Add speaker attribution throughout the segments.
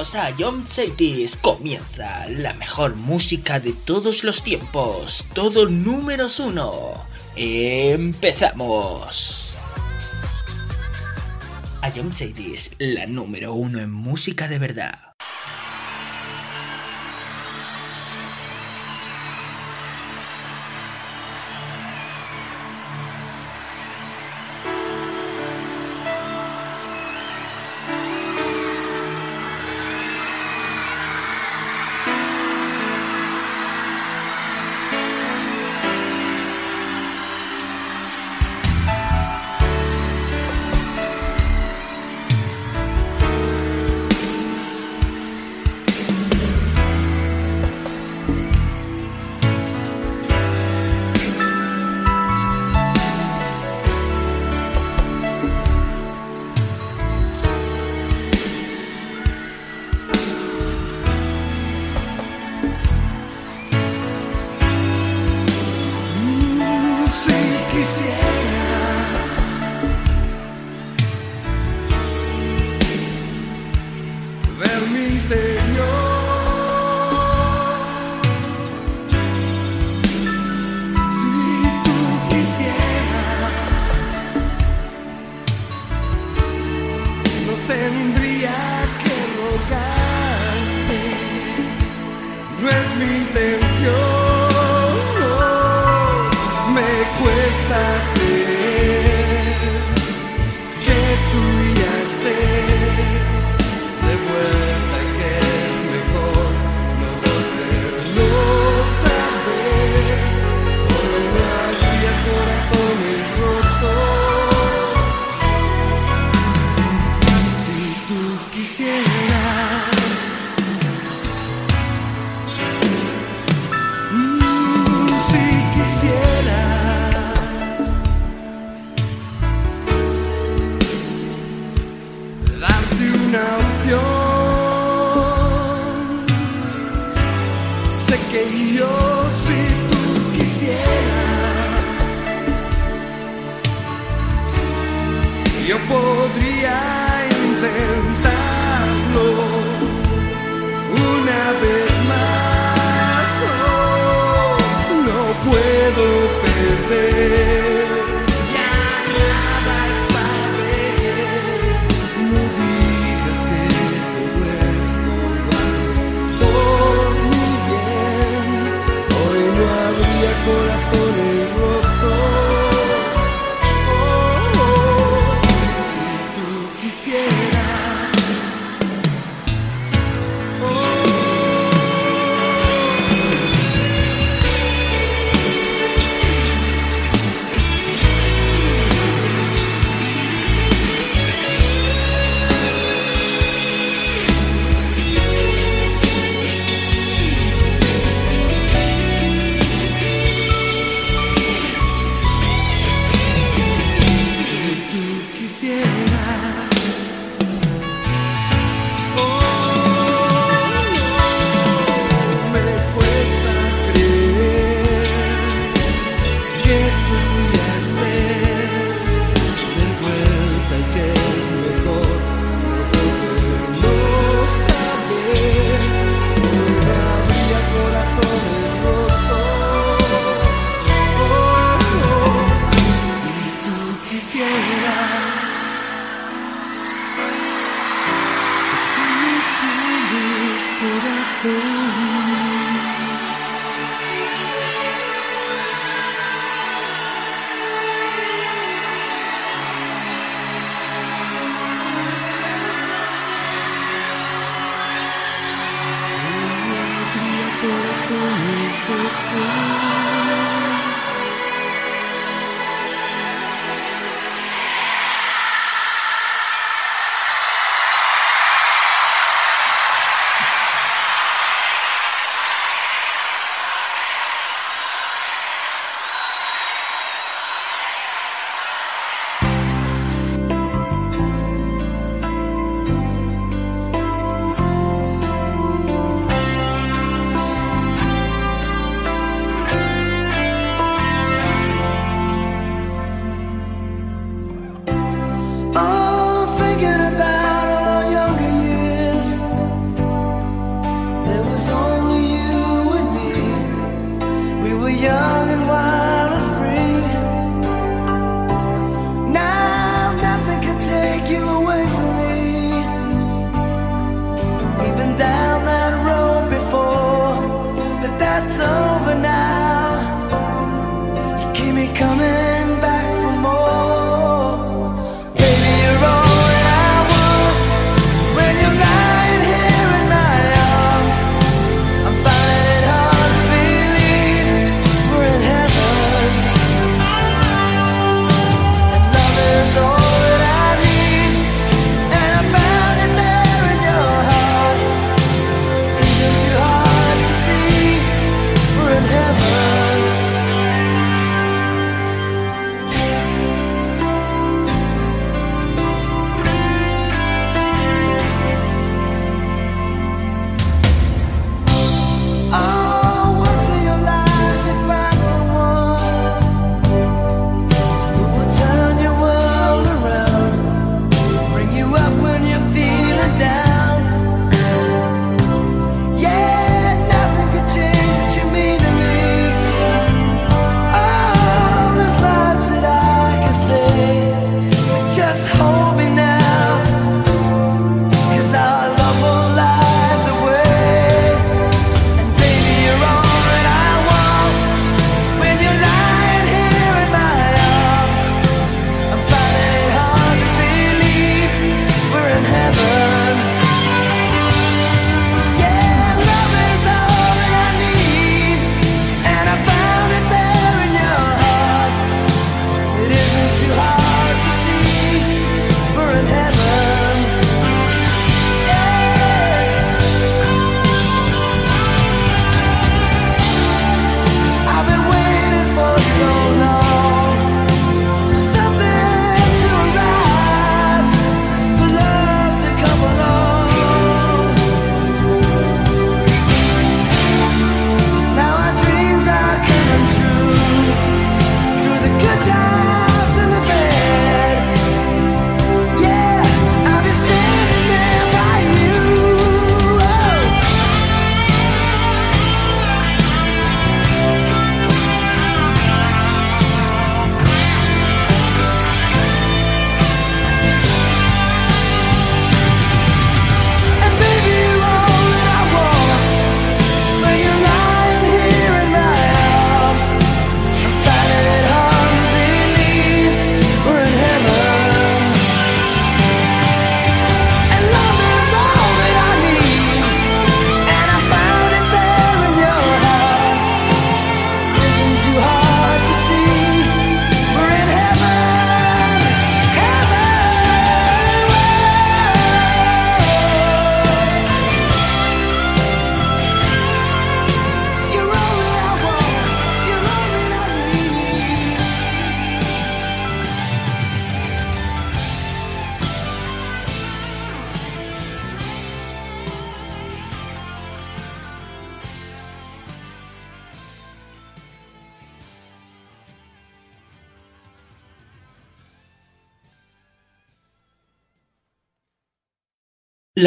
Speaker 1: A John Cities. Comienza la mejor música de todos los tiempos. Todo números uno. Empezamos. A John Cities, la número uno en música de verdad.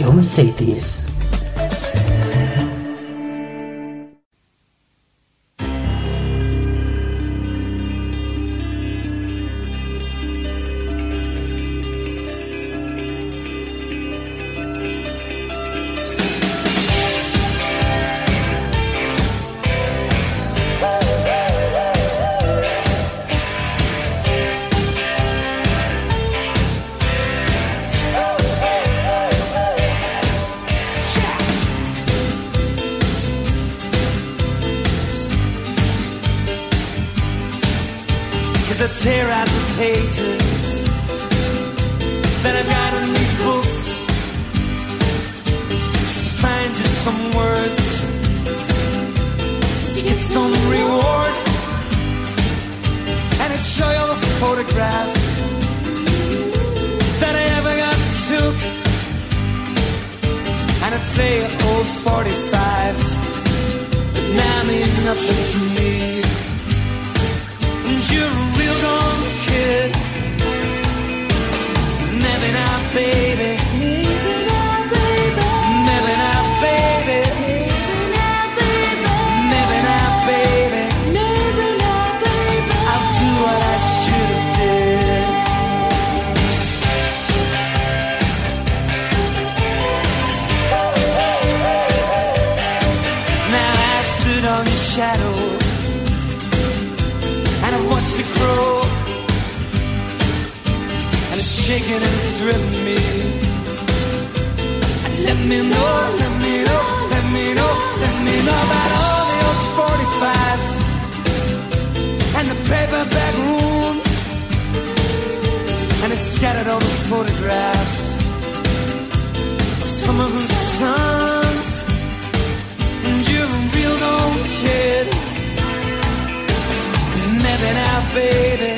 Speaker 2: Eu não sei disso. photographs of summers and suns. And
Speaker 3: you're a
Speaker 1: real old kid. And now,
Speaker 4: baby.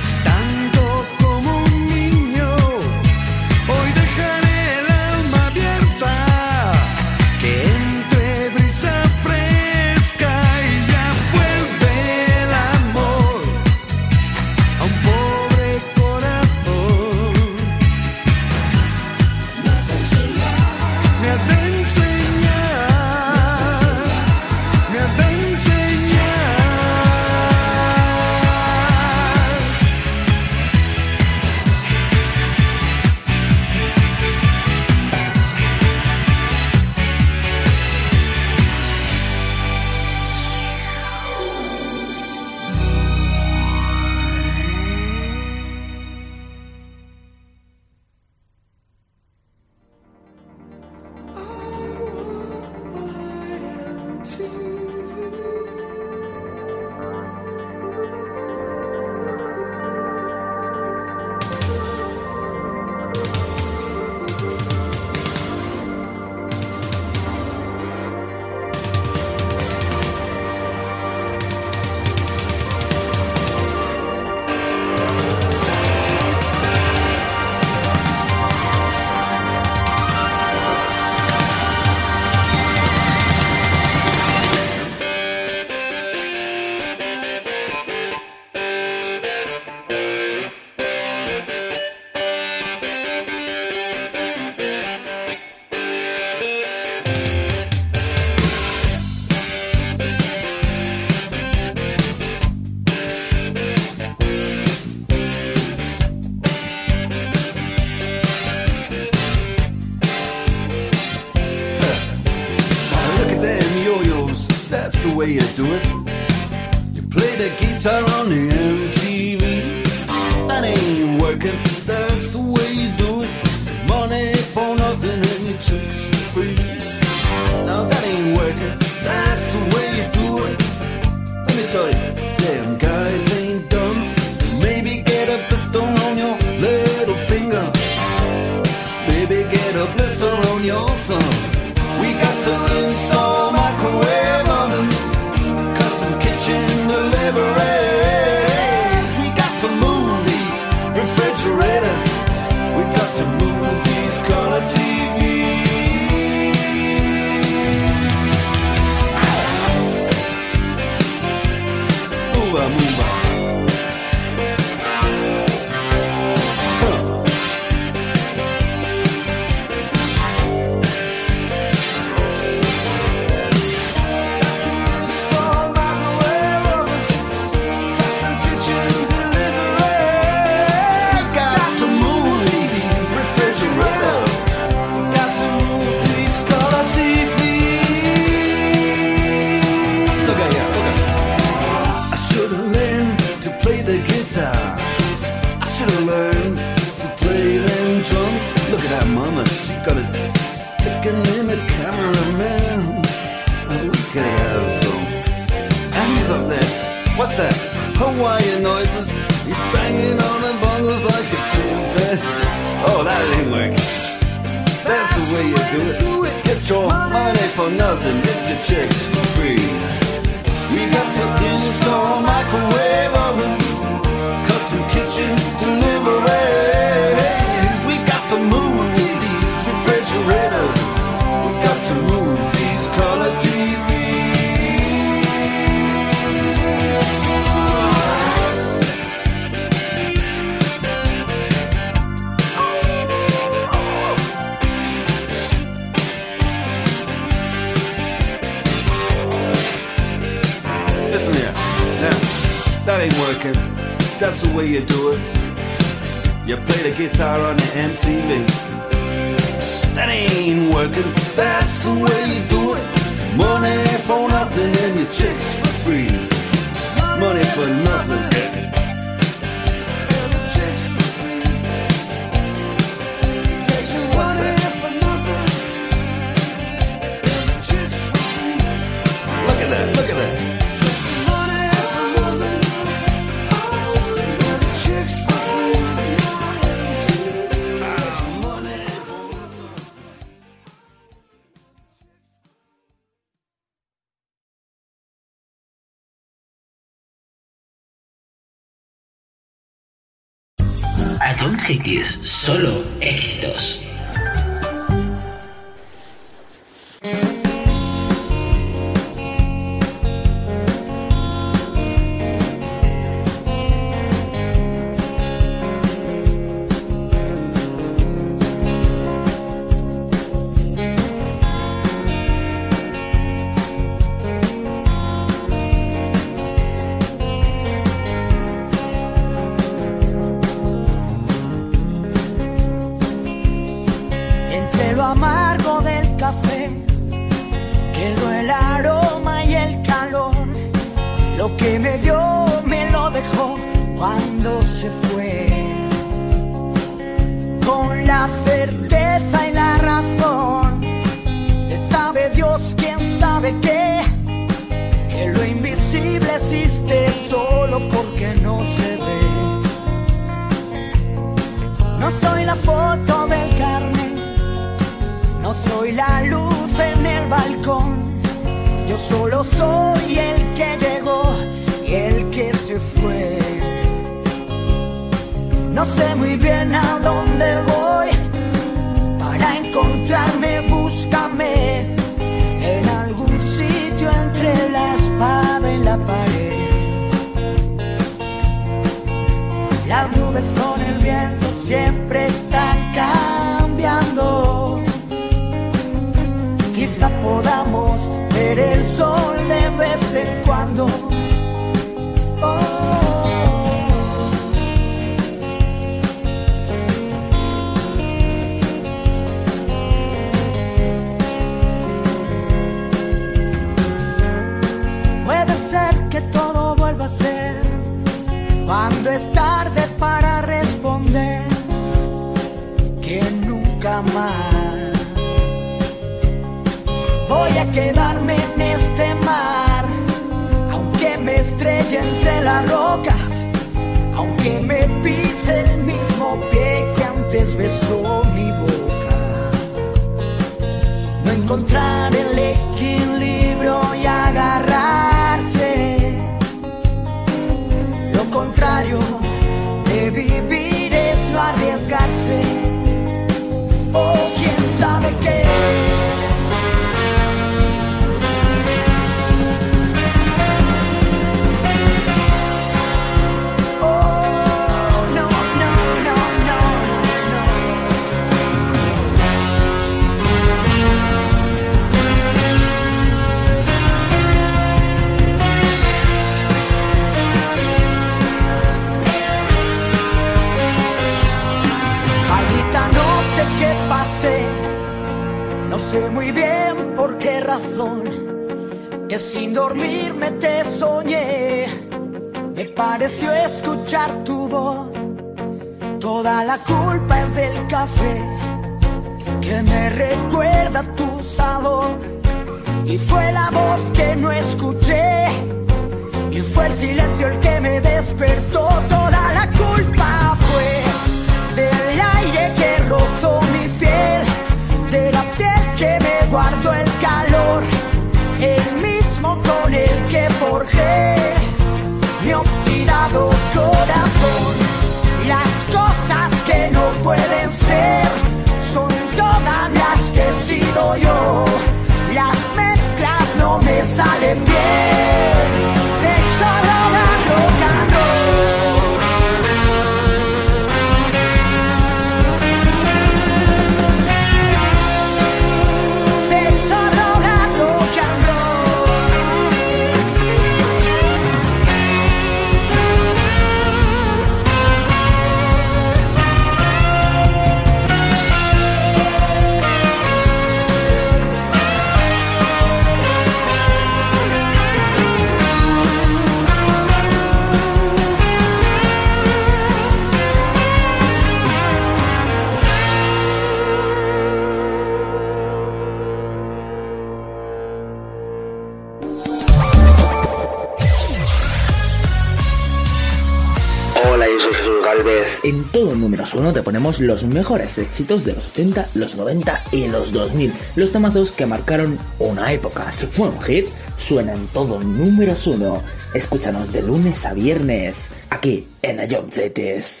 Speaker 4: en
Speaker 5: todo número uno te ponemos los mejores éxitos de los 80, los 90 y los 2000. Los tomazos que marcaron una época. Si fue un hit, suena en todo número uno. Escúchanos de lunes a viernes, aquí en Ayomchetes.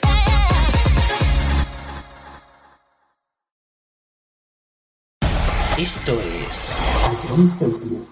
Speaker 5: Esto es...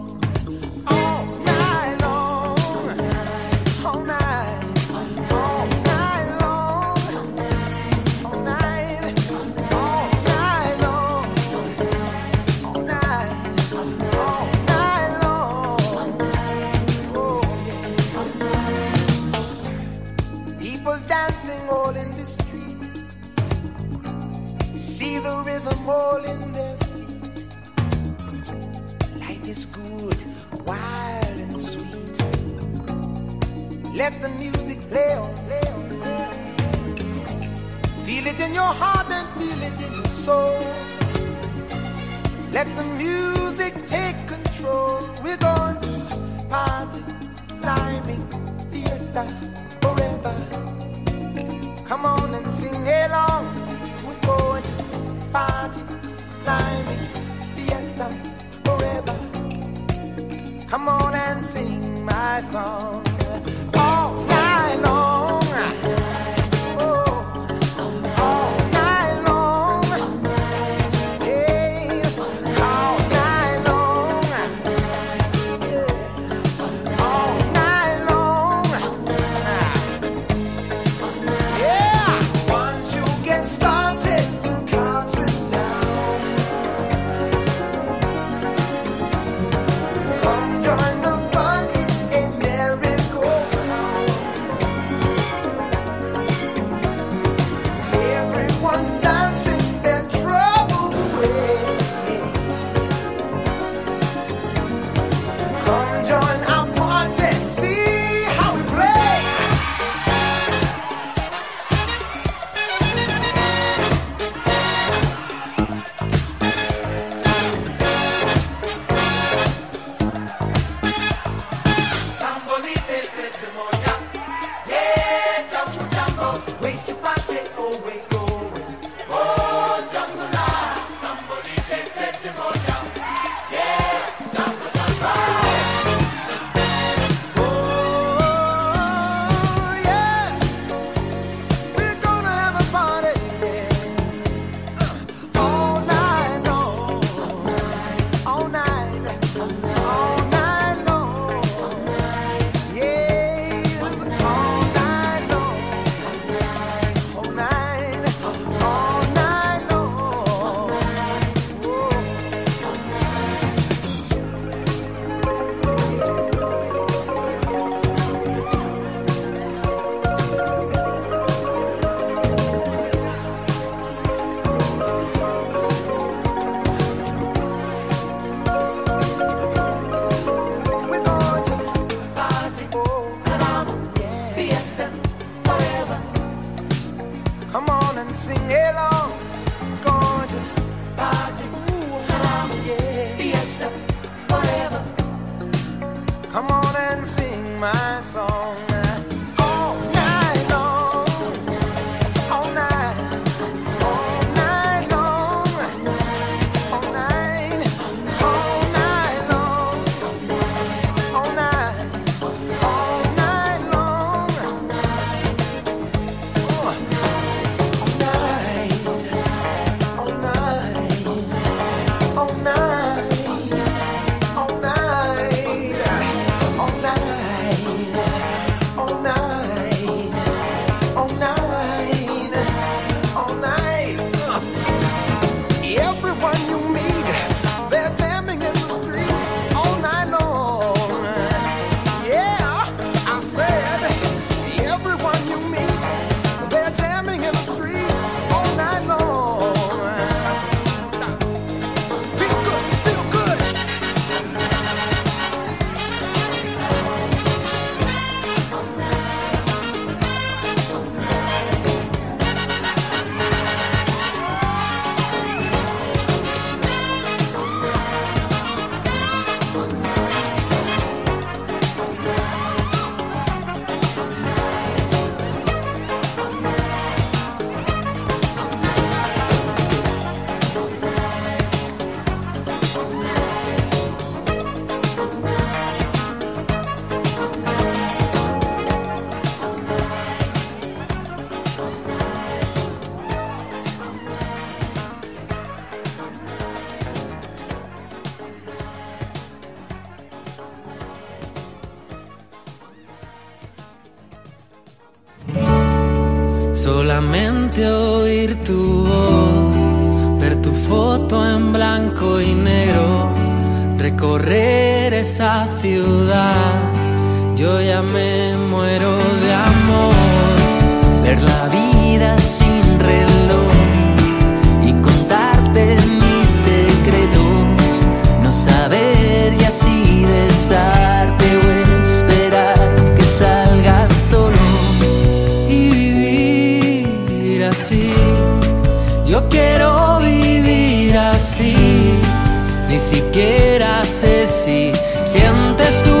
Speaker 3: Ni siquiera sé si sientes tú.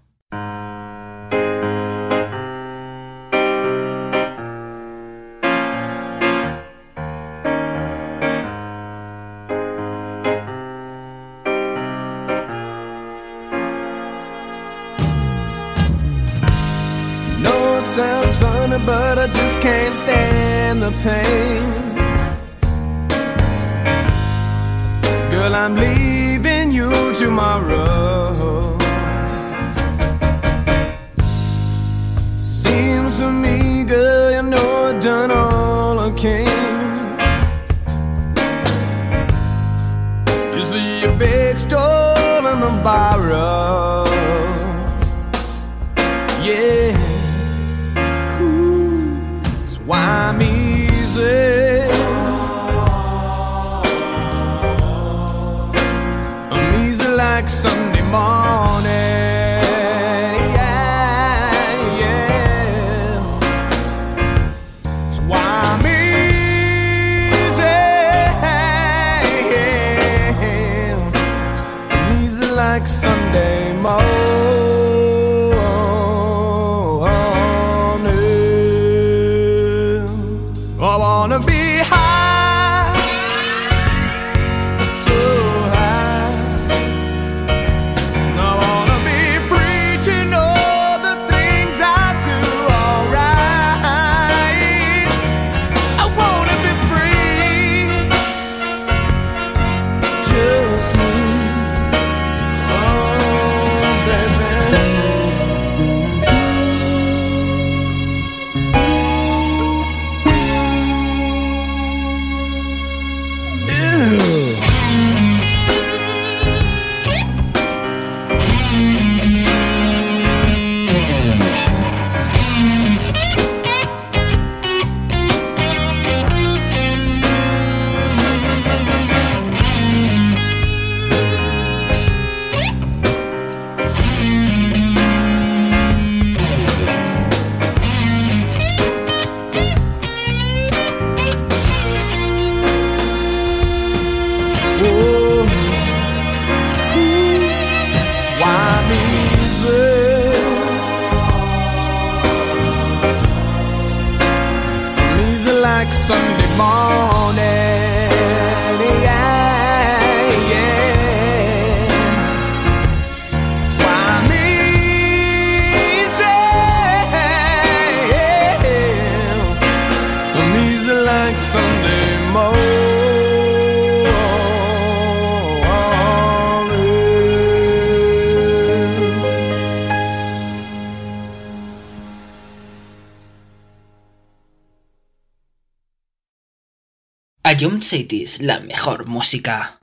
Speaker 5: Ion Cities, la mejor música.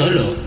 Speaker 6: Solo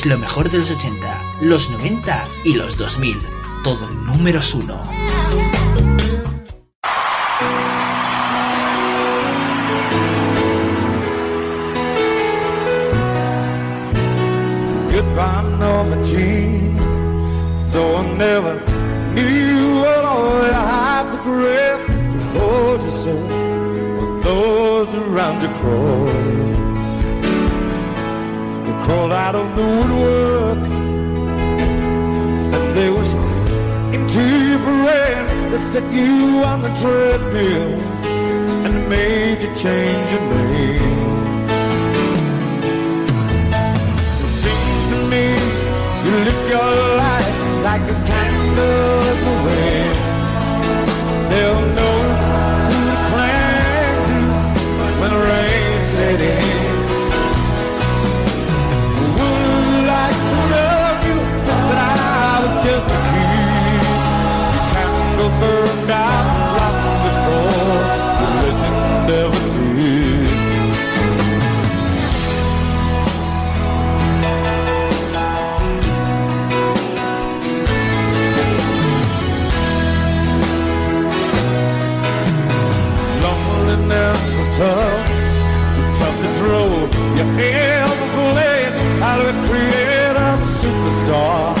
Speaker 5: es lo mejor de los 80, los 90 y los 2000. Todo en números uno.
Speaker 7: Goodbye, Norma Jean. Though I never knew what all you had the grace to hold yourself with those around you crawl. Crawled out of the woodwork and they whispered into your brain. They set you on the treadmill and made you change your name. It seems to me you live your life like a candle in the wind. They'll know tough, the toughest road you ever played. How to create a superstar,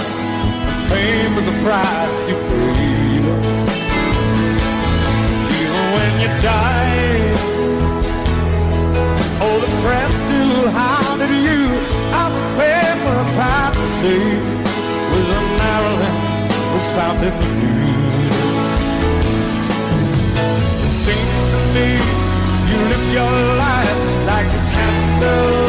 Speaker 7: paying with the price you paid. Even when you died, all the press still hounded you. Out the papers had to say, with a Marilyn was found your life like a candle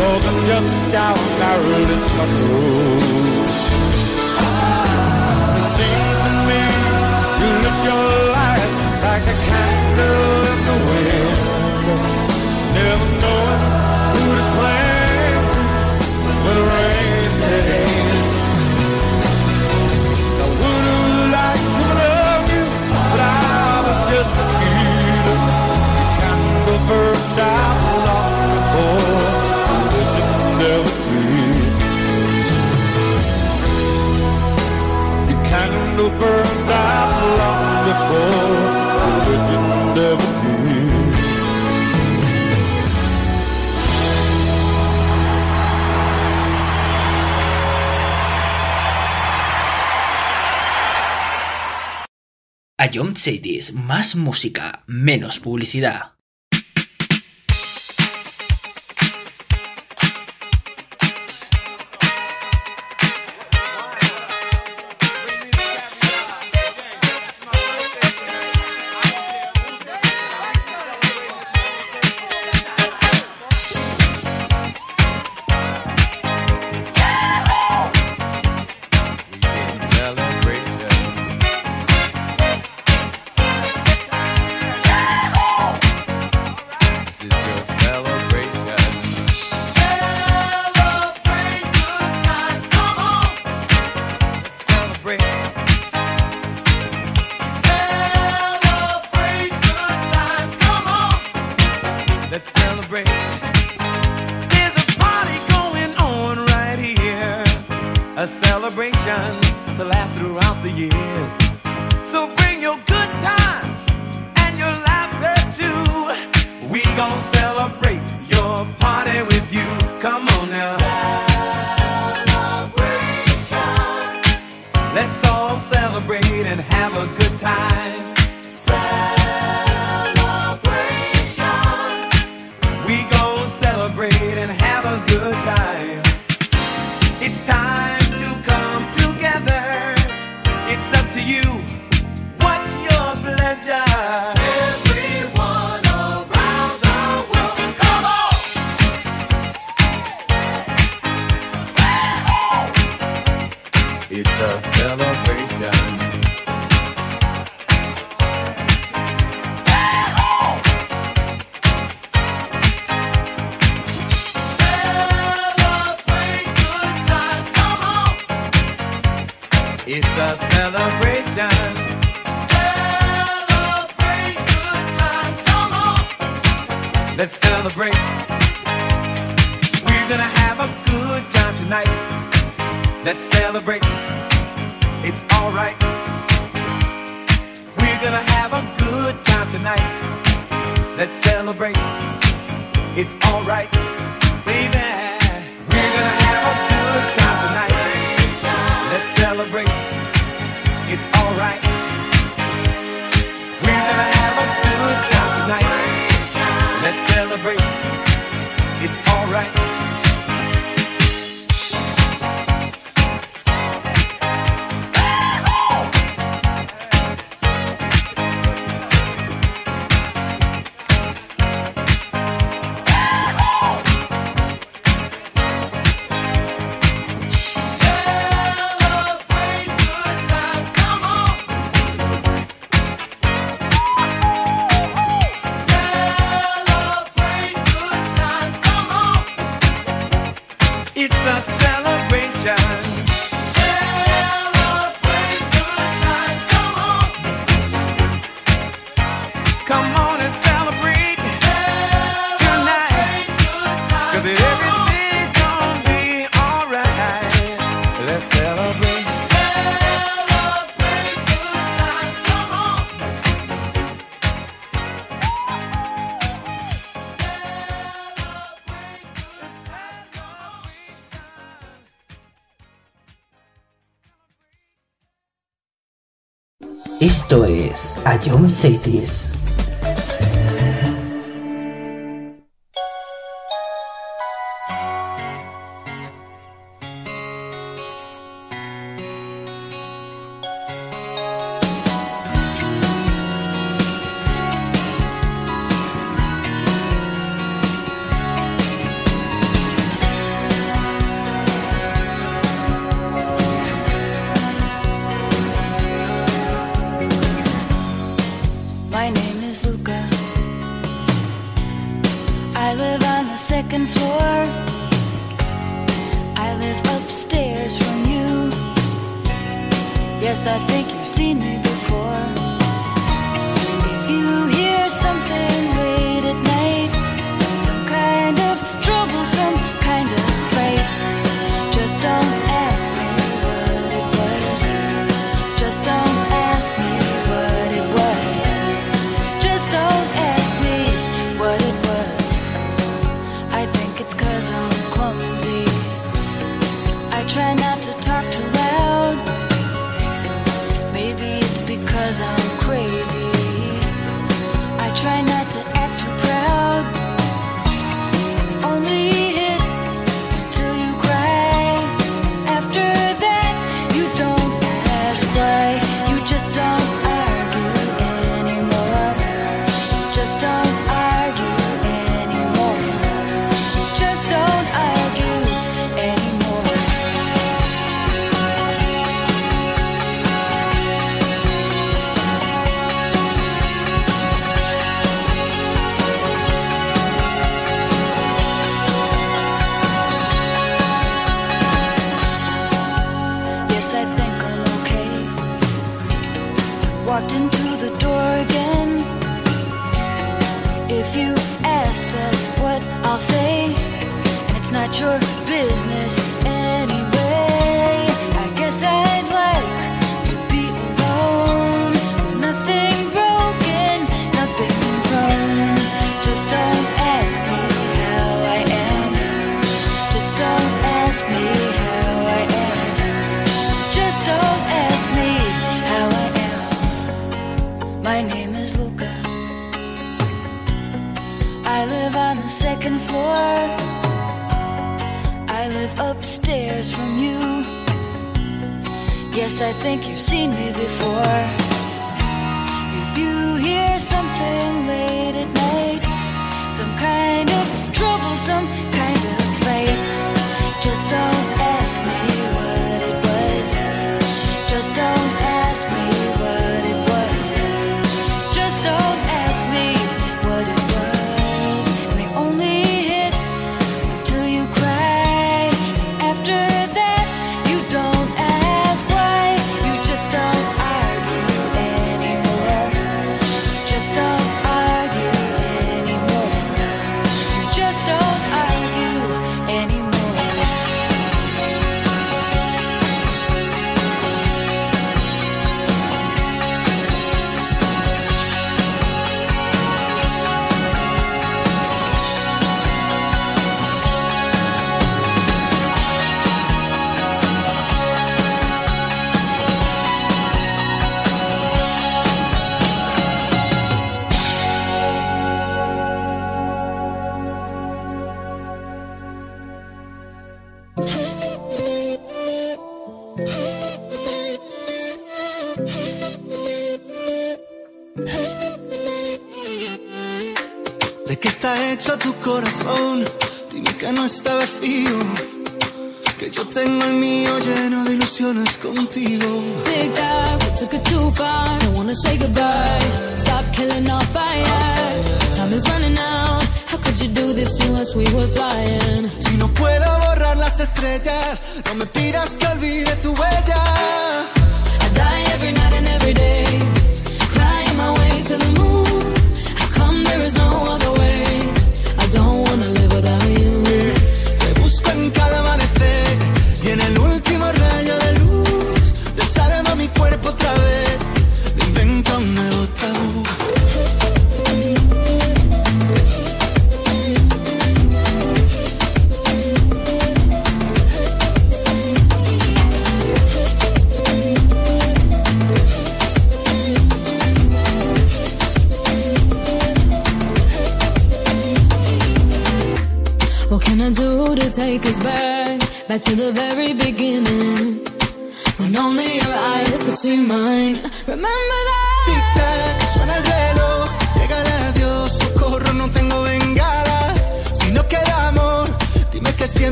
Speaker 7: than just down barrel in the road. A
Speaker 5: John Sadis, más música, menos publicidad.
Speaker 8: Esto es Young Cities.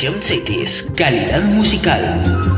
Speaker 3: Ion Cities, calidad musical.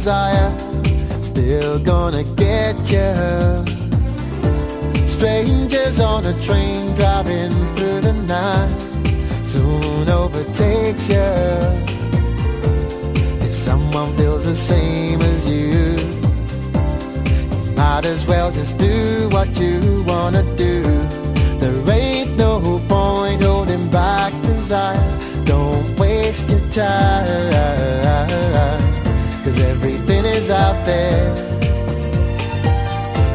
Speaker 9: desire. Still gonna get you. Strangers on a train driving through the night soon overtakes you. If someone feels the same as you, might as well just do what you wanna do. There ain't no point holding back desire. Don't waste your time. Cause everything is out there.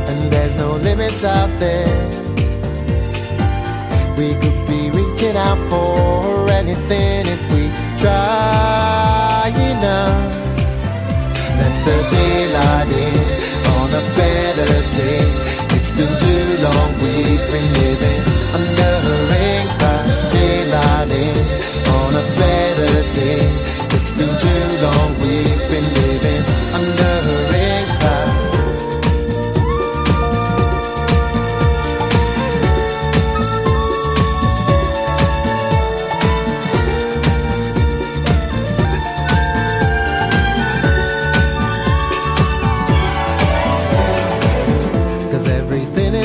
Speaker 9: And there's no limits out there. We could be reaching out for anything if we try enough. Let the daylight in on a better day. It's been too long we've been living under a rain. Daylight in on a better day. Been too long we've been living under a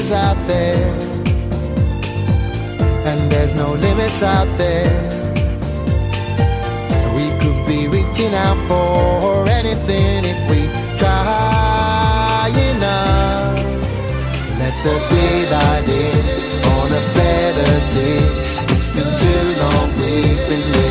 Speaker 9: is out there. And there's no limits out there. Reaching out for anything if we try enough. Let the daylight in on a better day. It's been too long we've been living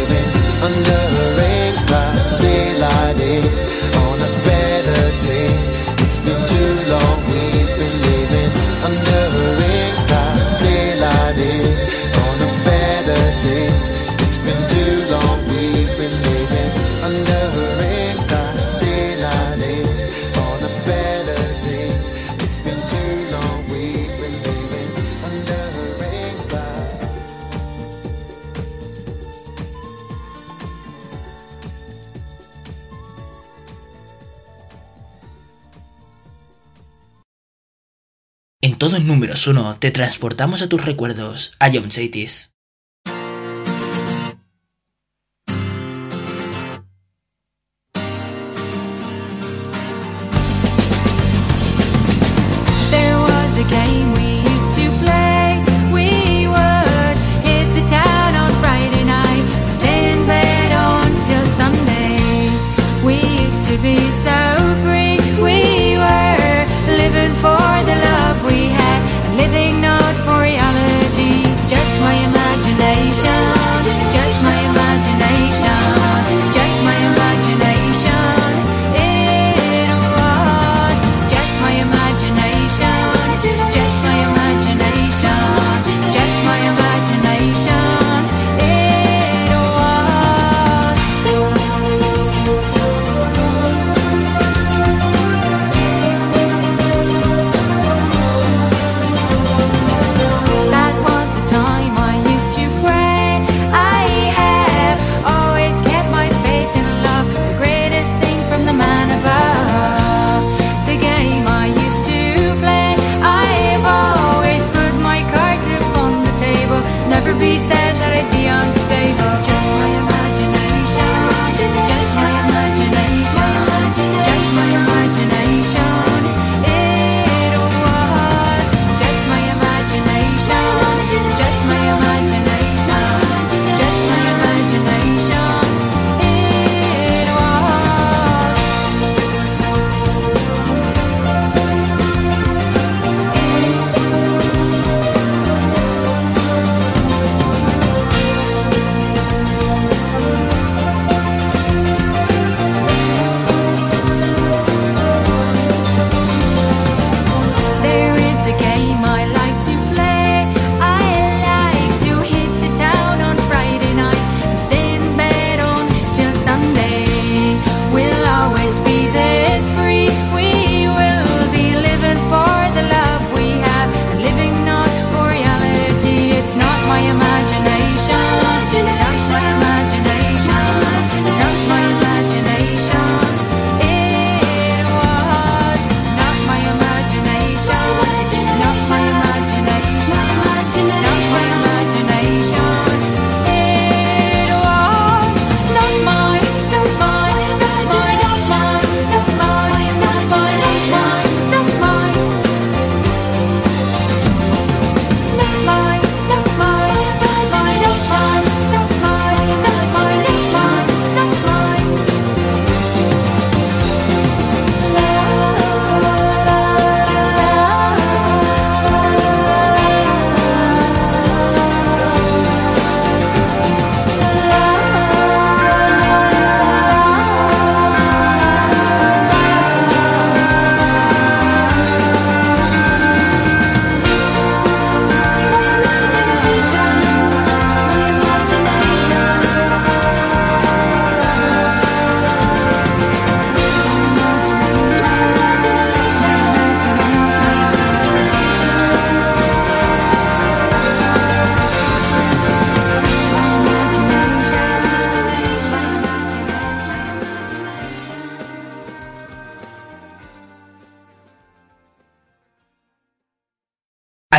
Speaker 10: te transportamos a tus recuerdos, a John Chaitis.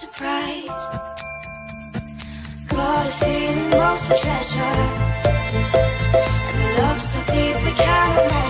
Speaker 11: surprise. Got a feeling lost for treasure. And love so deep we can't measure.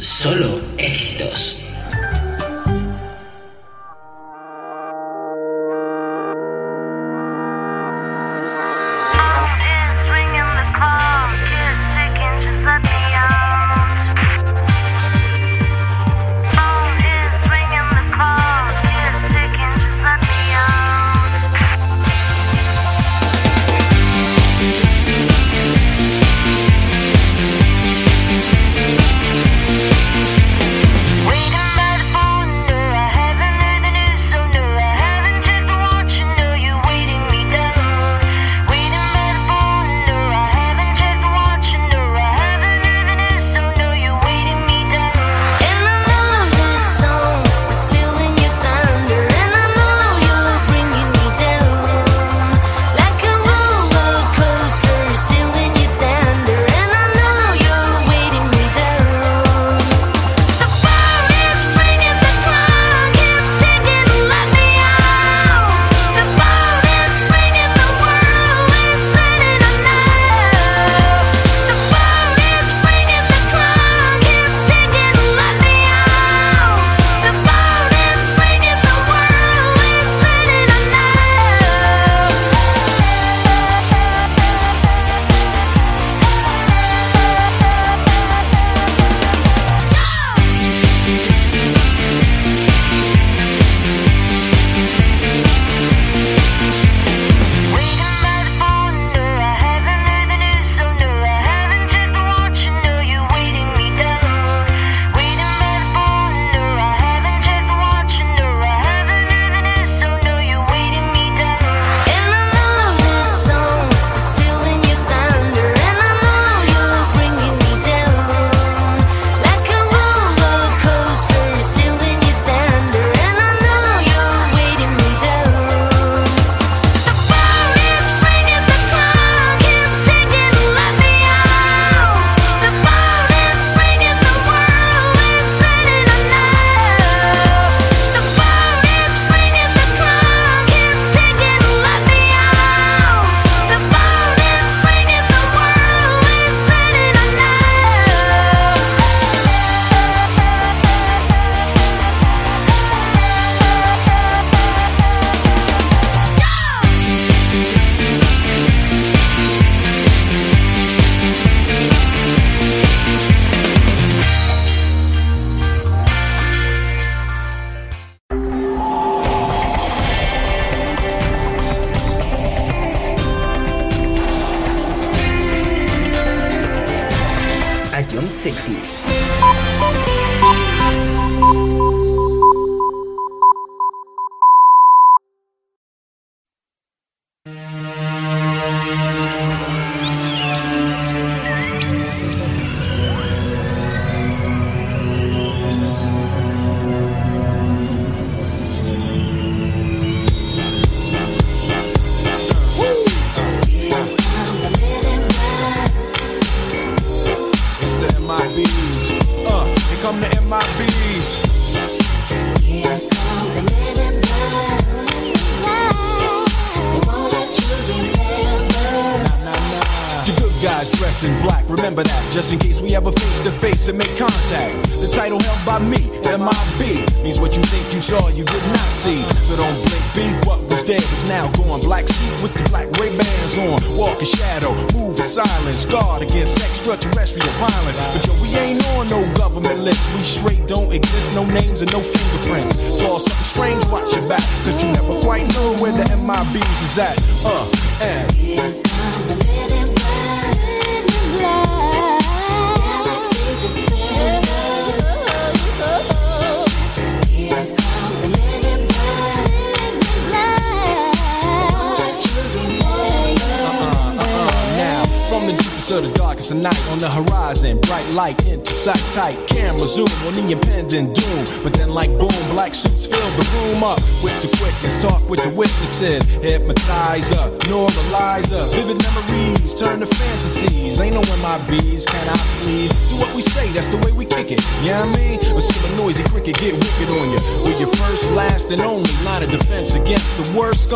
Speaker 12: solo éxitos.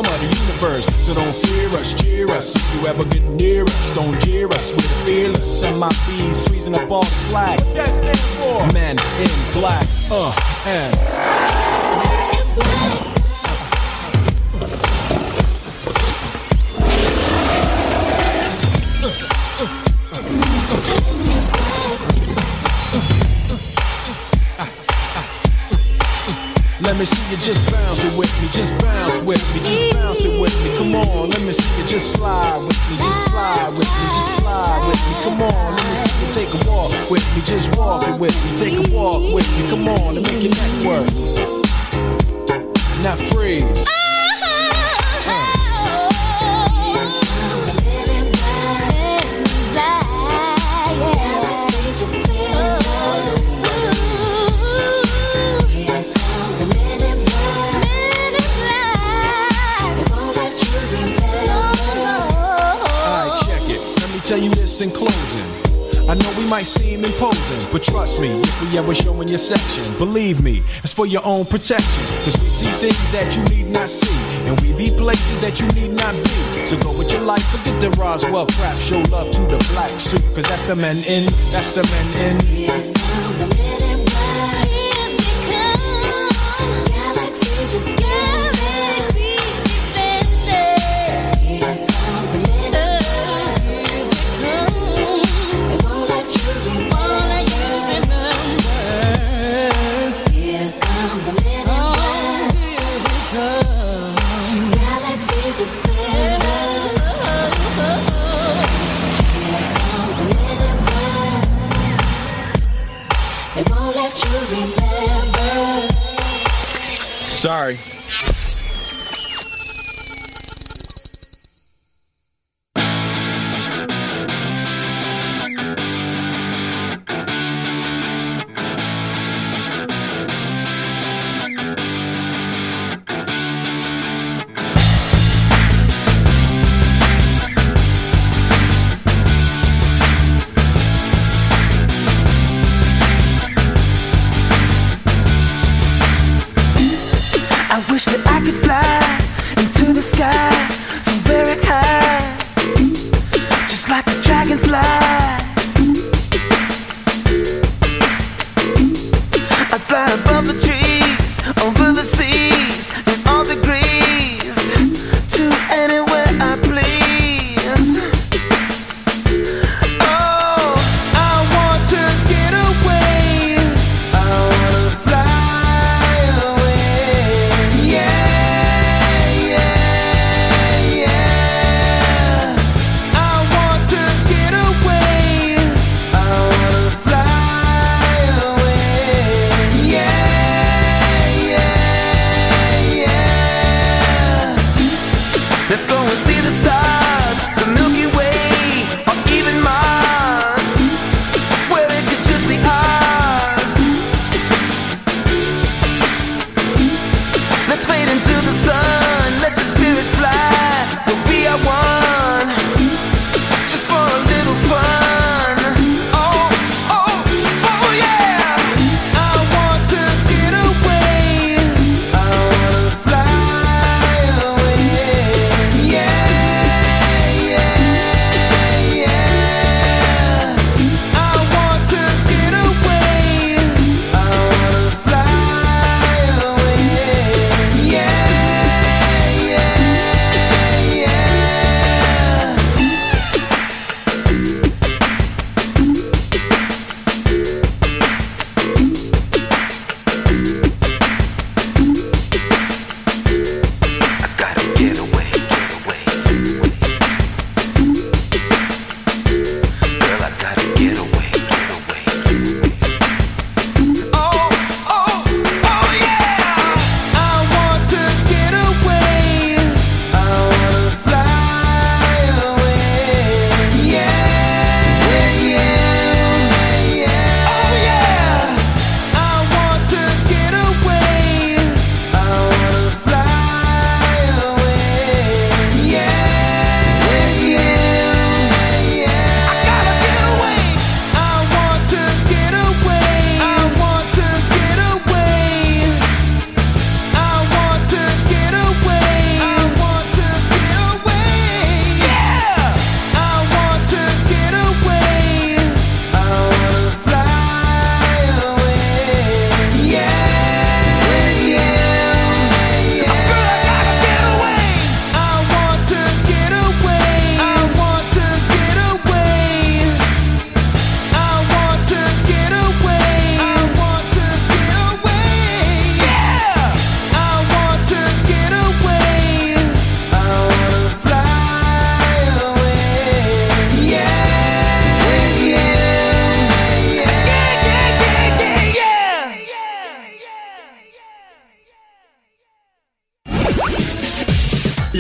Speaker 13: somebody. Yeah, we're showing your section. Believe me, it's for your own protection. Cause we see things that you need not see, and we be places that you need not be. So go with your life, forget the Roswell crap. Show love to the black suit, cause that's the men in, that's the men in.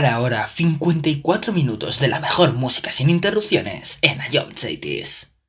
Speaker 14: cada hora 54 minutos de la mejor música sin interrupciones en
Speaker 5: Ayom 80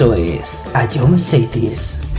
Speaker 15: Esto es A John Cities.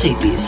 Speaker 16: cities.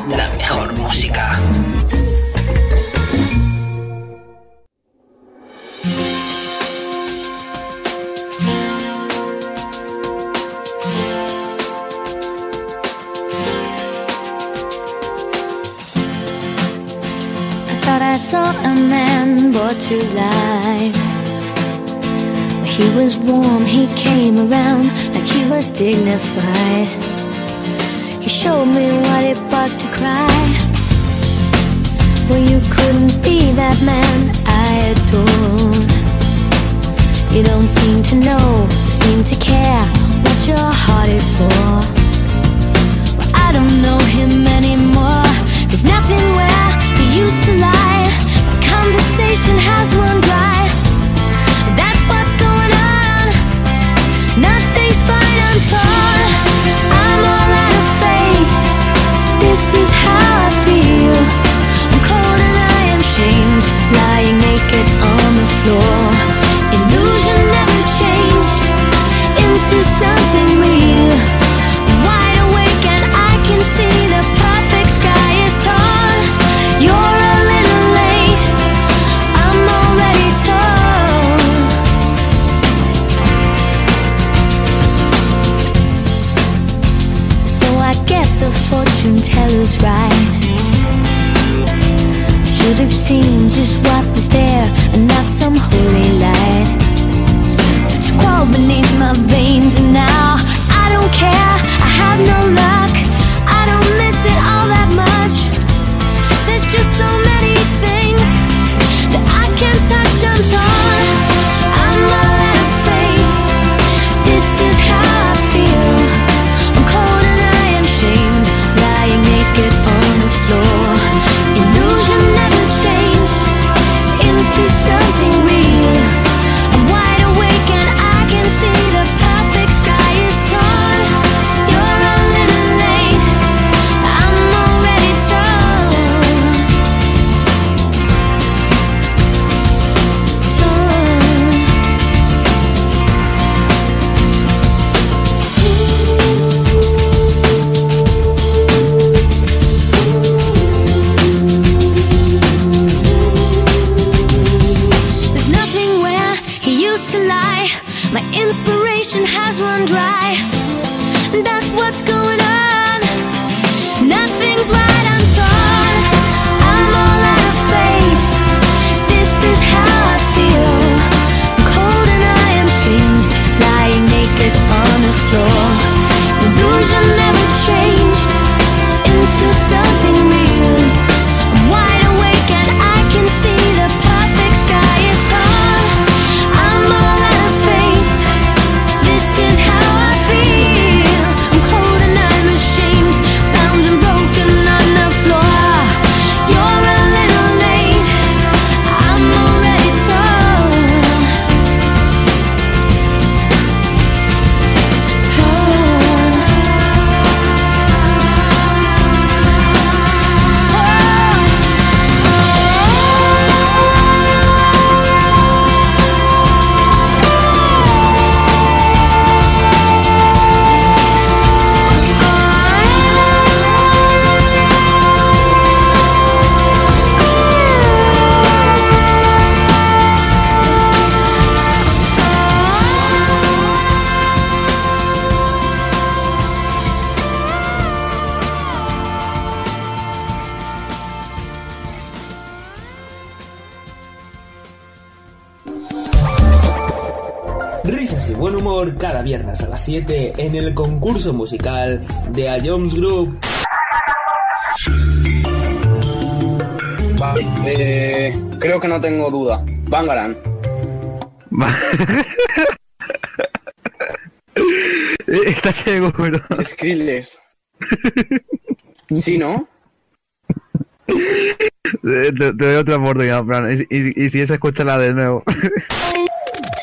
Speaker 17: inspiration has run dry. That's what's going on. Nothing's right, I'm torn. I'm all out of faith. This is how I feel.
Speaker 18: 7 en el concurso musical de A Jones Group.
Speaker 19: Eh, creo que no tengo duda. Bangaran.
Speaker 20: Está ciego, pero.
Speaker 19: Skrillex. ¿Sí, no?
Speaker 20: Te, doy otra oportunidad, Fran. Y, y, y si esa, escúchala de nuevo.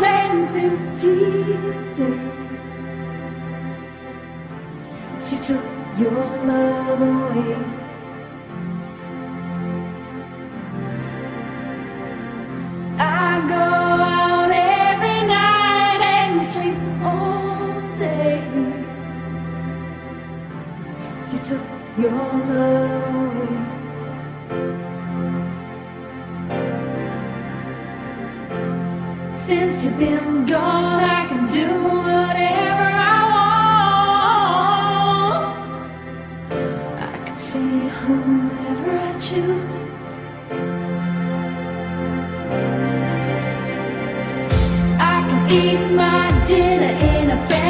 Speaker 16: And fifty days since you took your love away. I go out every night and sleep all day since you took your love away. Since you've been gone, I can do whatever I want. I can see whomever I choose. I can eat my dinner in a fancy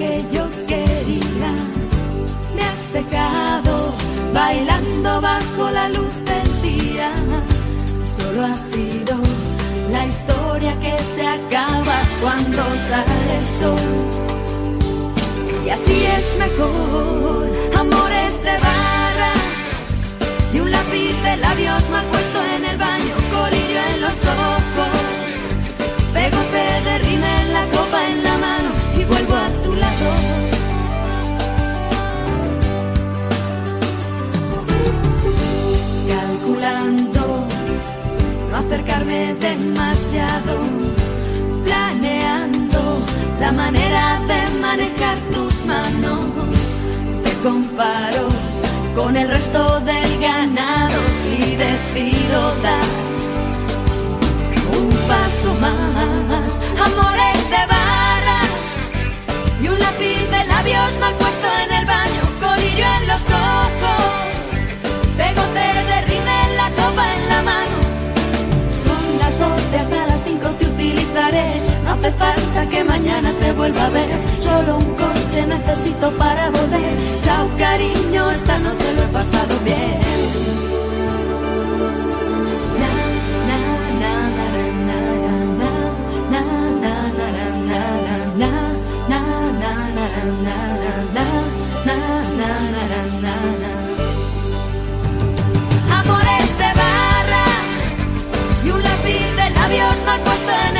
Speaker 21: que yo quería. Me has dejado bailando bajo la luz del día. Solo ha sido la historia que se acaba cuando sale el sol. Y así es mejor, amores de barra y un lápiz de labios mal puesto en el baño, colirio en los ojos, pegote de rime en la copa en la mano acercarme demasiado, planeando la manera de manejar tus manos. Te comparo con el resto del ganado y decido dar un paso más. Amores de barra y un lápiz de labios mal puesto en el baño, colirio en los ojos, pegote de la copa en la mano. Son las 12 hasta las 5 te utilizaré. No hace falta que mañana te vuelva a ver. Solo un coche necesito para volver. Chao cariño, esta noche lo he pasado bien. than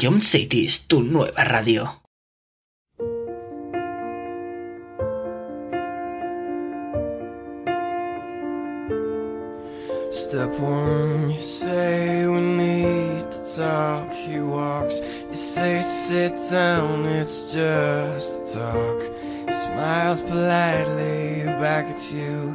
Speaker 5: Ion City es tu nueva radio.
Speaker 3: Step one, you say we need to talk. He walks, you say sit down, it's just talk. He smiles politely back at you.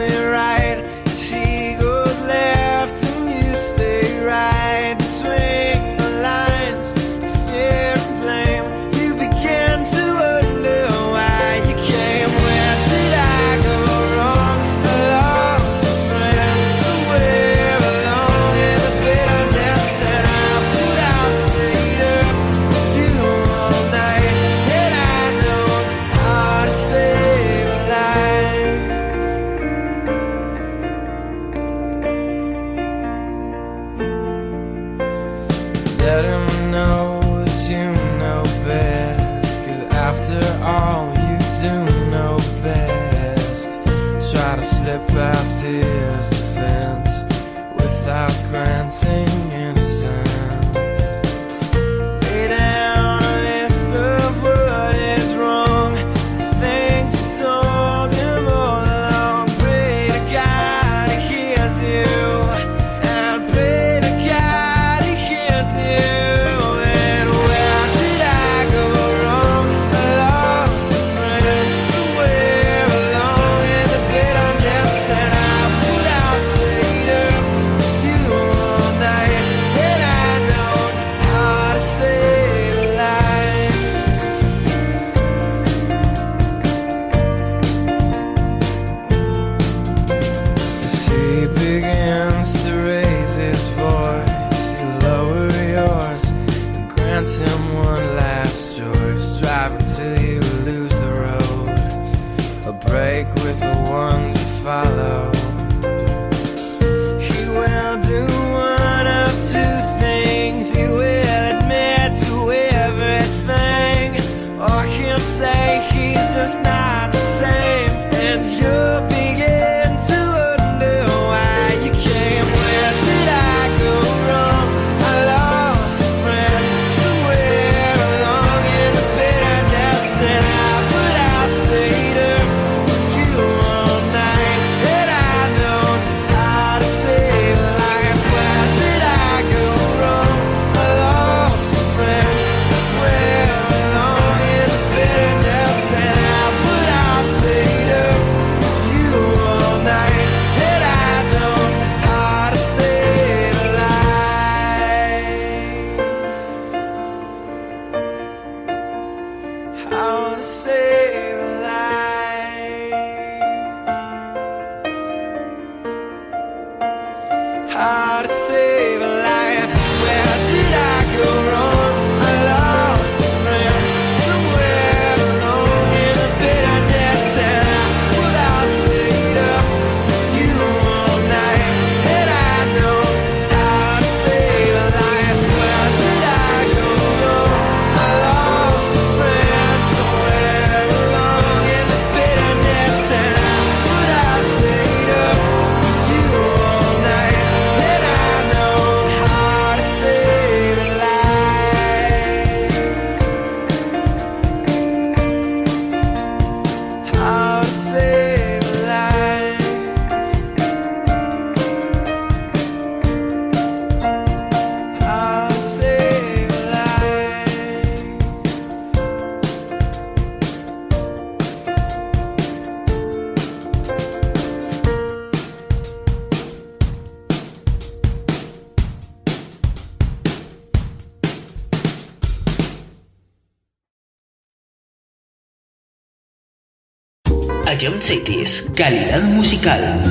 Speaker 3: musical.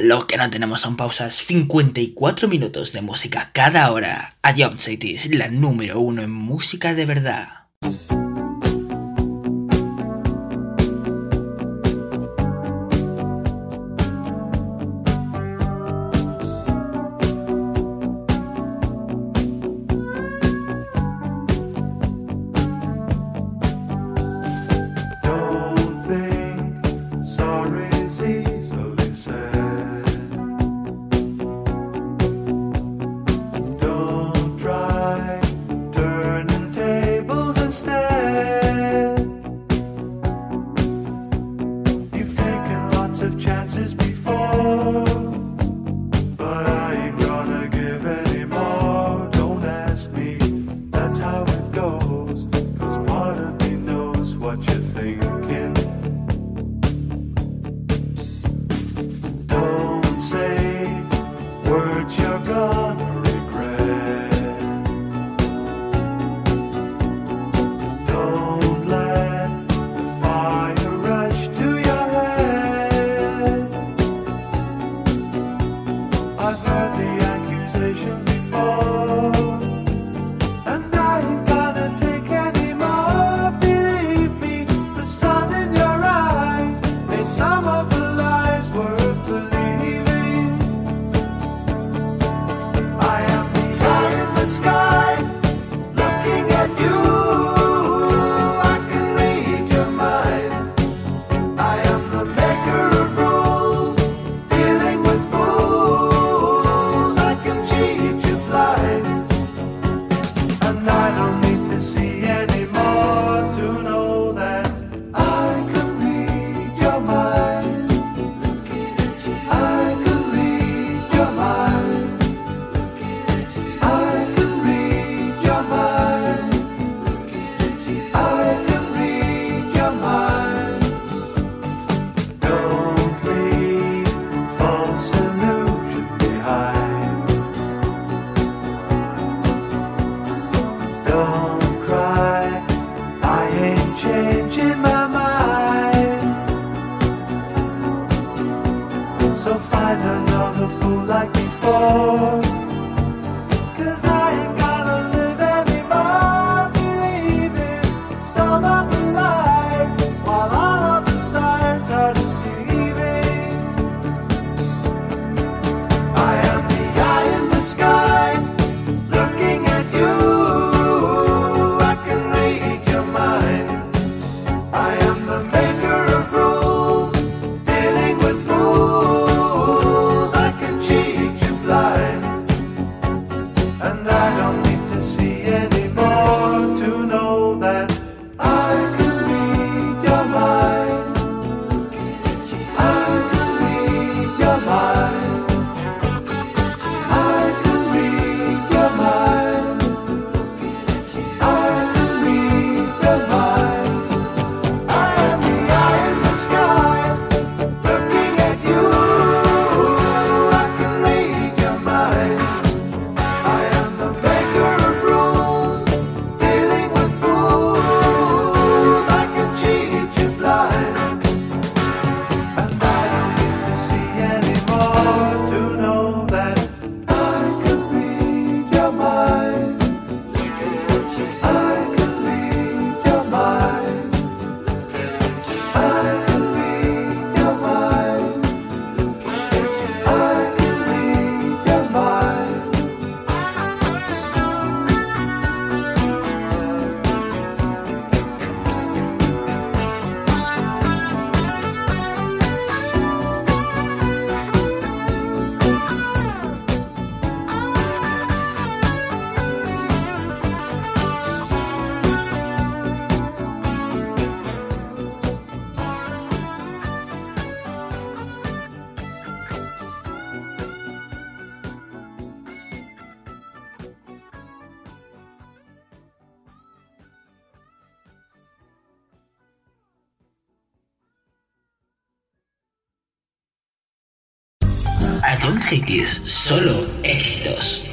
Speaker 3: lo que no tenemos son pausas. 54 minutos de música cada hora. A Jump City la número uno en música de verdad. mensaje que es solo éxitos.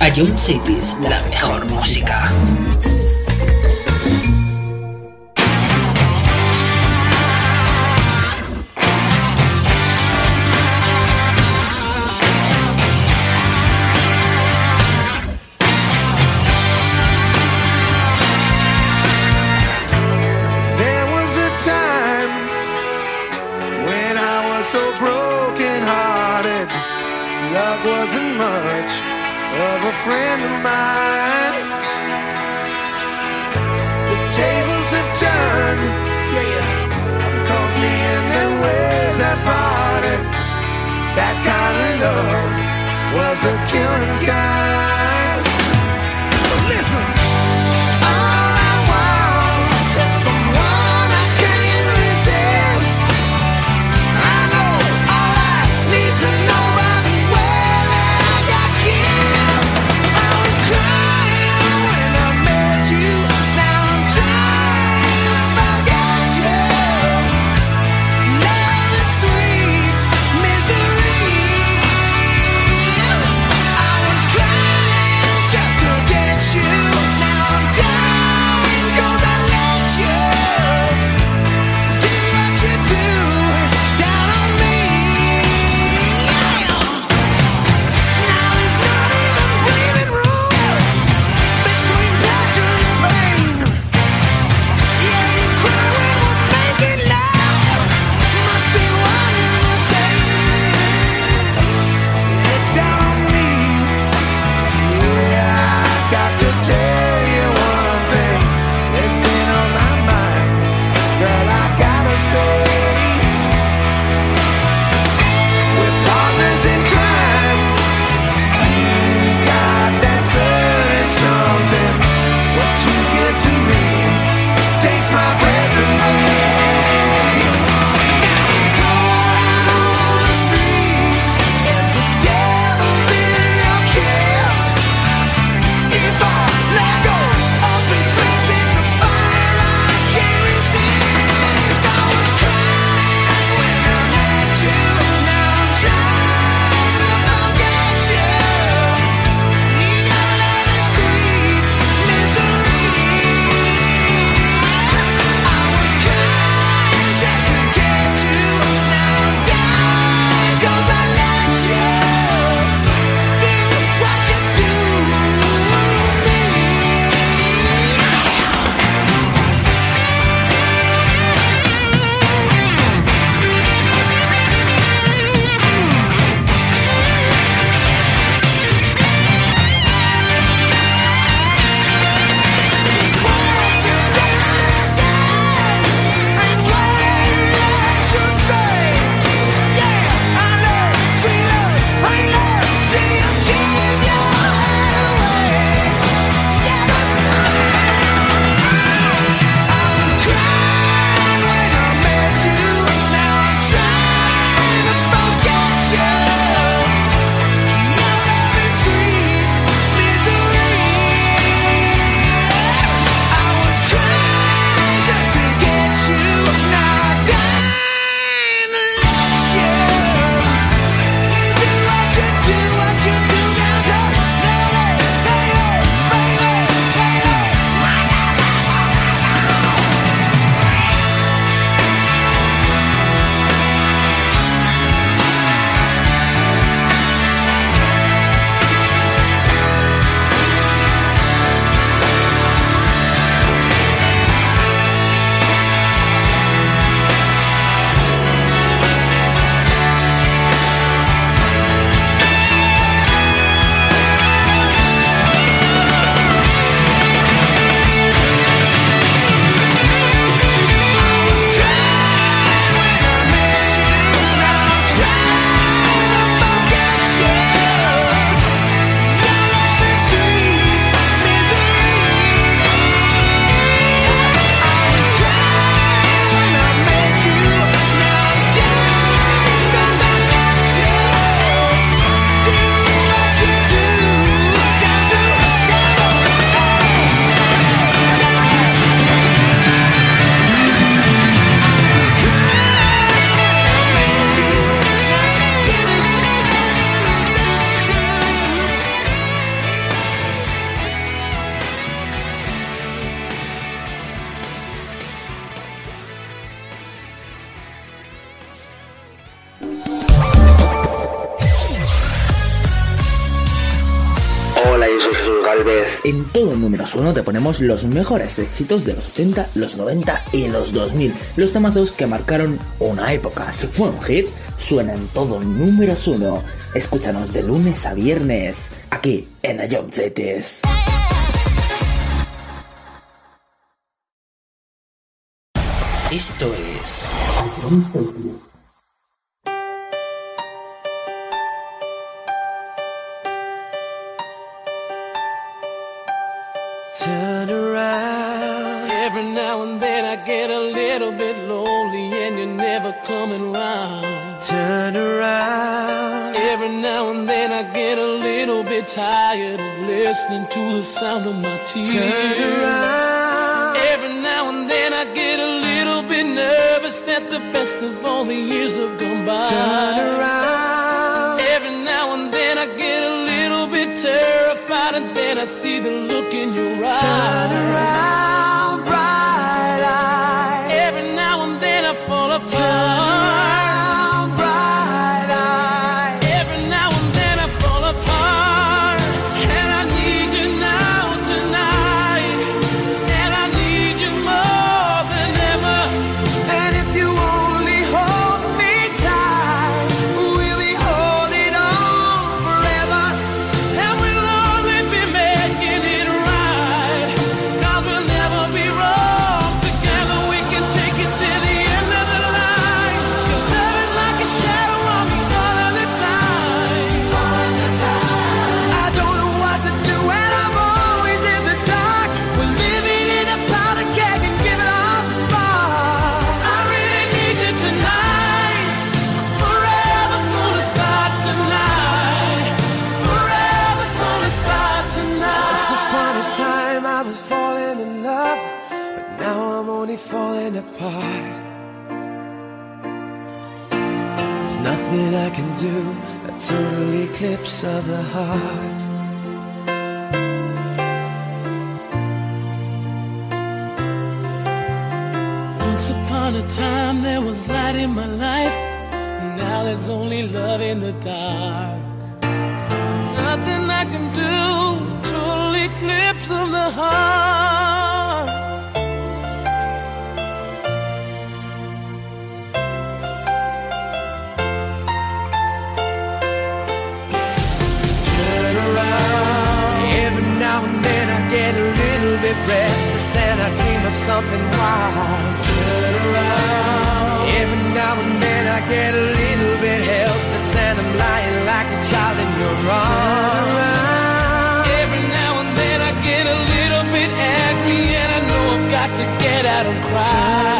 Speaker 15: Ion Cities, la mejor música.
Speaker 1: A friend of mine. The tables have turned, yeah, yeah. Cause me and them ways have parted. That kind of love was the killing kind. So listen.
Speaker 5: más uno te ponemos los mejores éxitos de los 80, los 90 y los 2000. Los tomazos que marcaron una época. Si fue un hit, suena en todo números uno. Escúchanos de lunes a viernes, aquí en The Young
Speaker 1: Esto es...
Speaker 22: When I see the look in your eyes.
Speaker 3: Turn around.
Speaker 22: beats of the
Speaker 3: heart.
Speaker 22: Once upon a time there was light in my life, now there's only love in the dark. Nothing I can do to eclipse of the heart.
Speaker 3: something wild. Turn around. Every now and then I get a little bit helpless and I'm lying like a child in your arms. Turn around.
Speaker 22: Every now and then I get a little bit angry and I know I've got to get out and cry.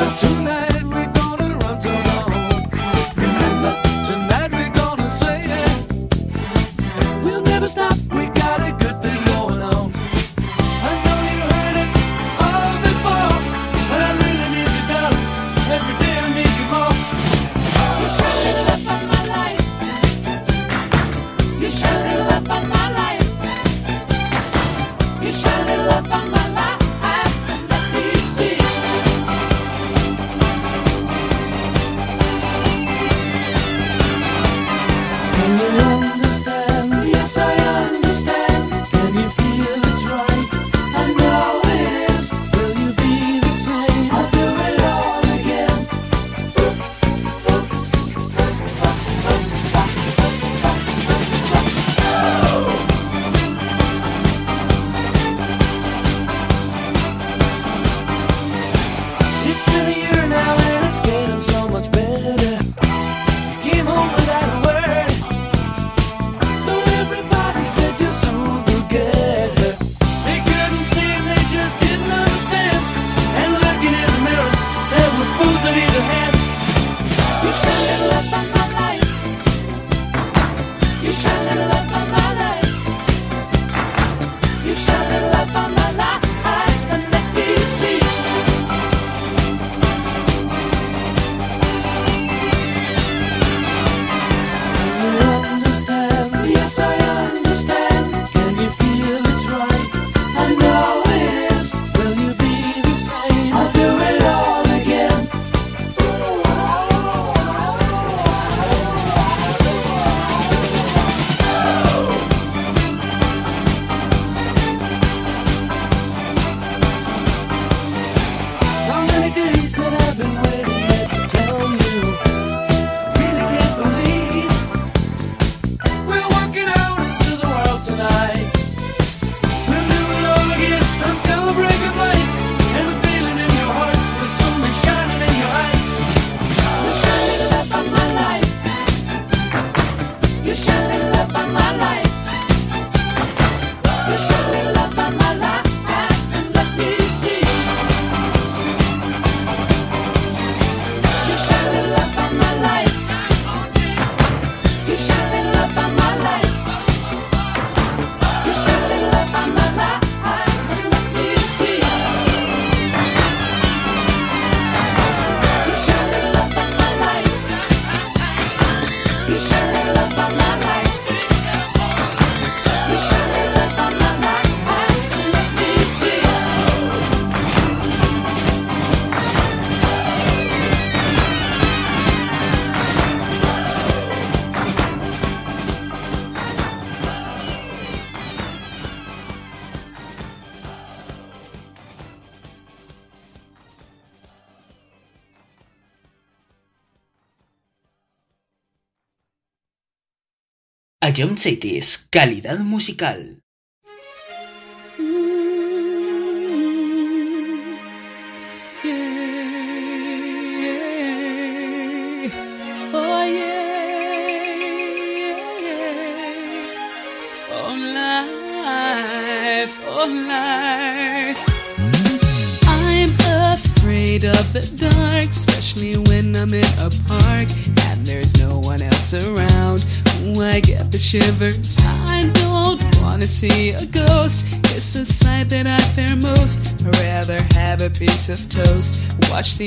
Speaker 23: to
Speaker 15: Jump City es calidad musical.
Speaker 24: shivers. I don't wanna see a ghost. It's the sight that I fear most. I'd rather have a piece of toast. Watch the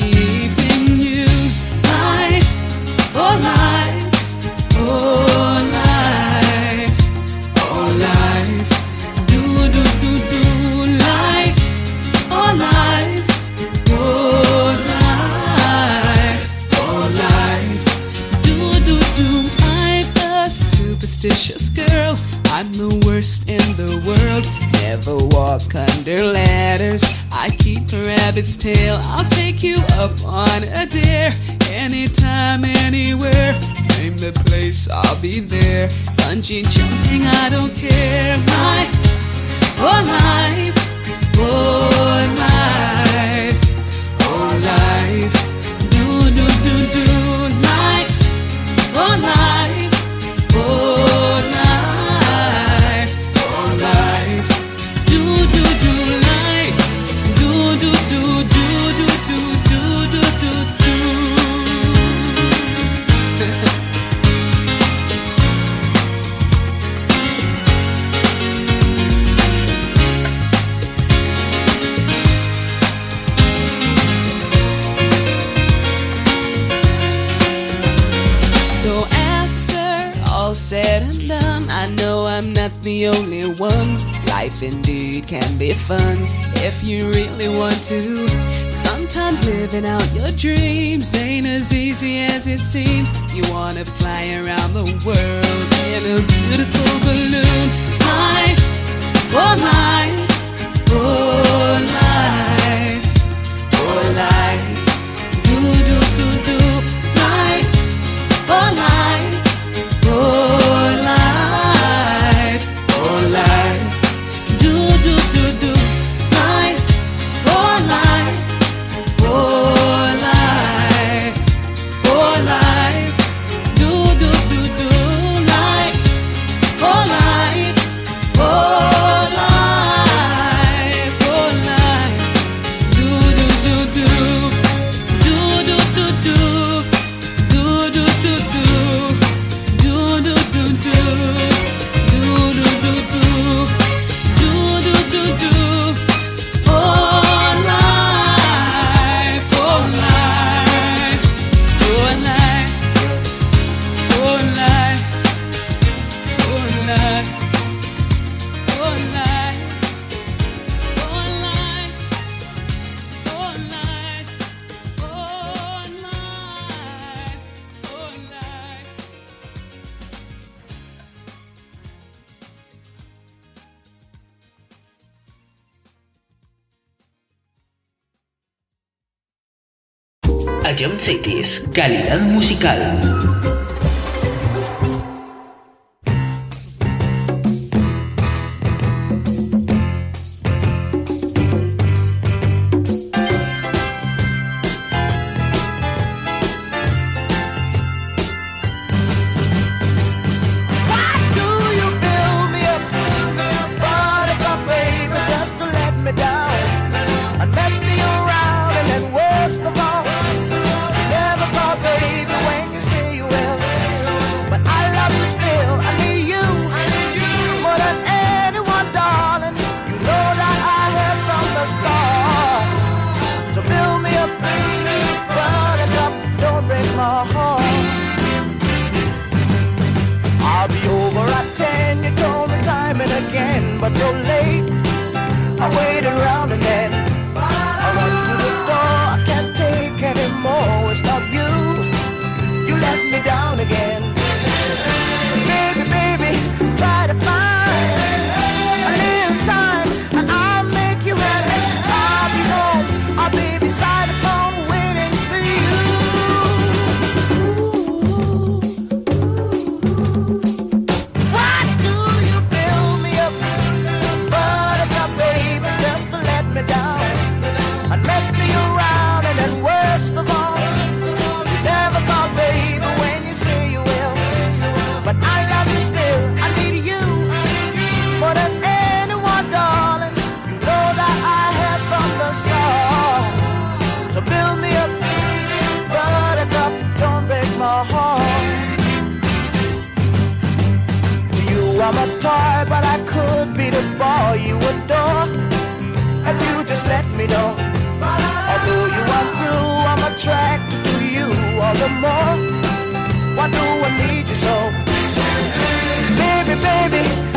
Speaker 22: baby
Speaker 25: doll. Although you want to, I'm attracted to you all the more. Why do I need you so? Baby, baby.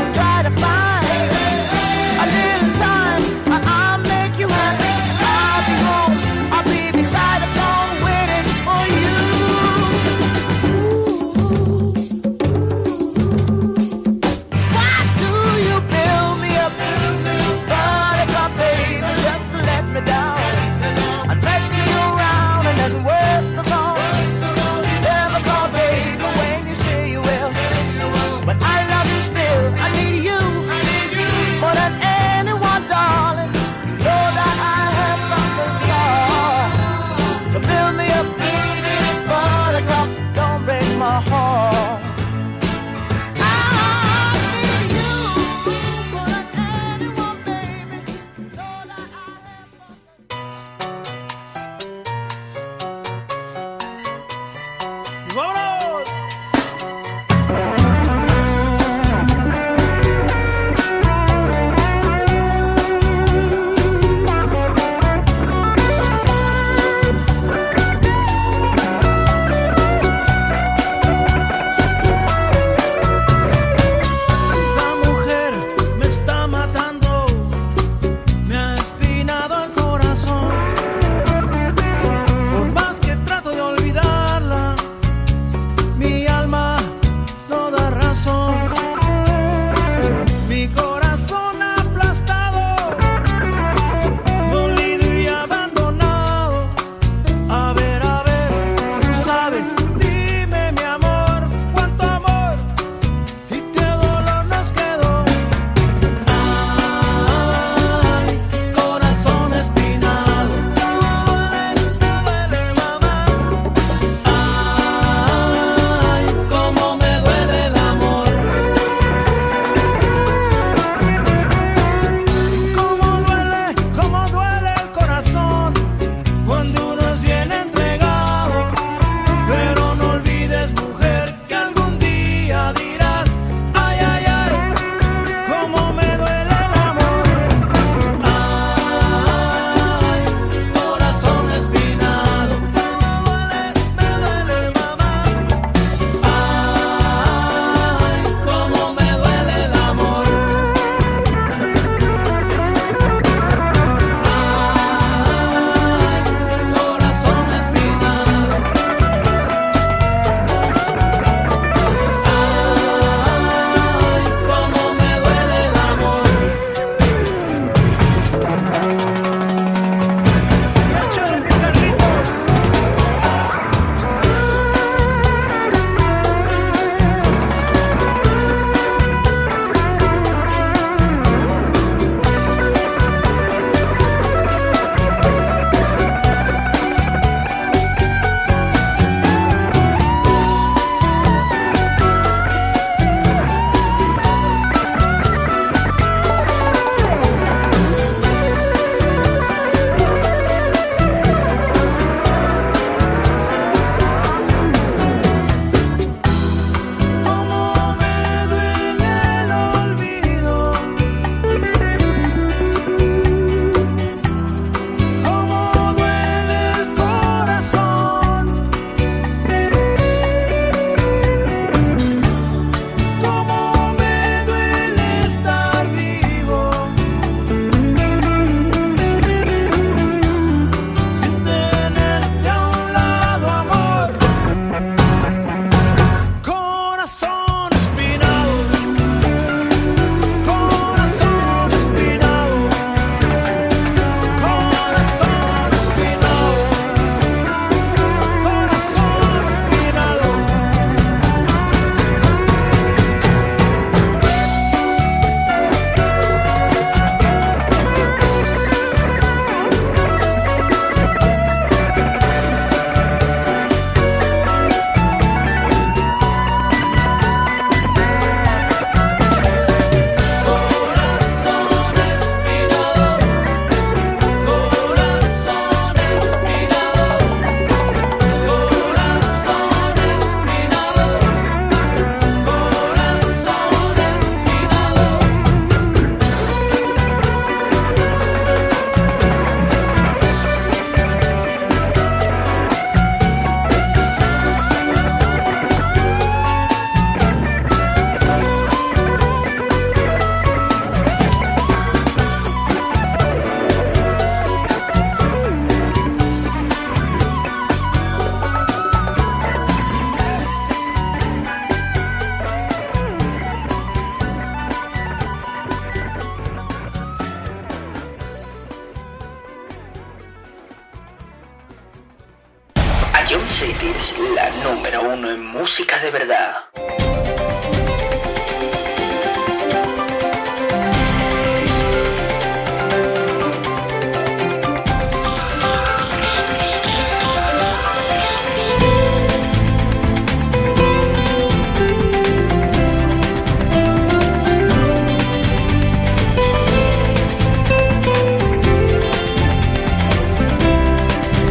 Speaker 5: De verdad.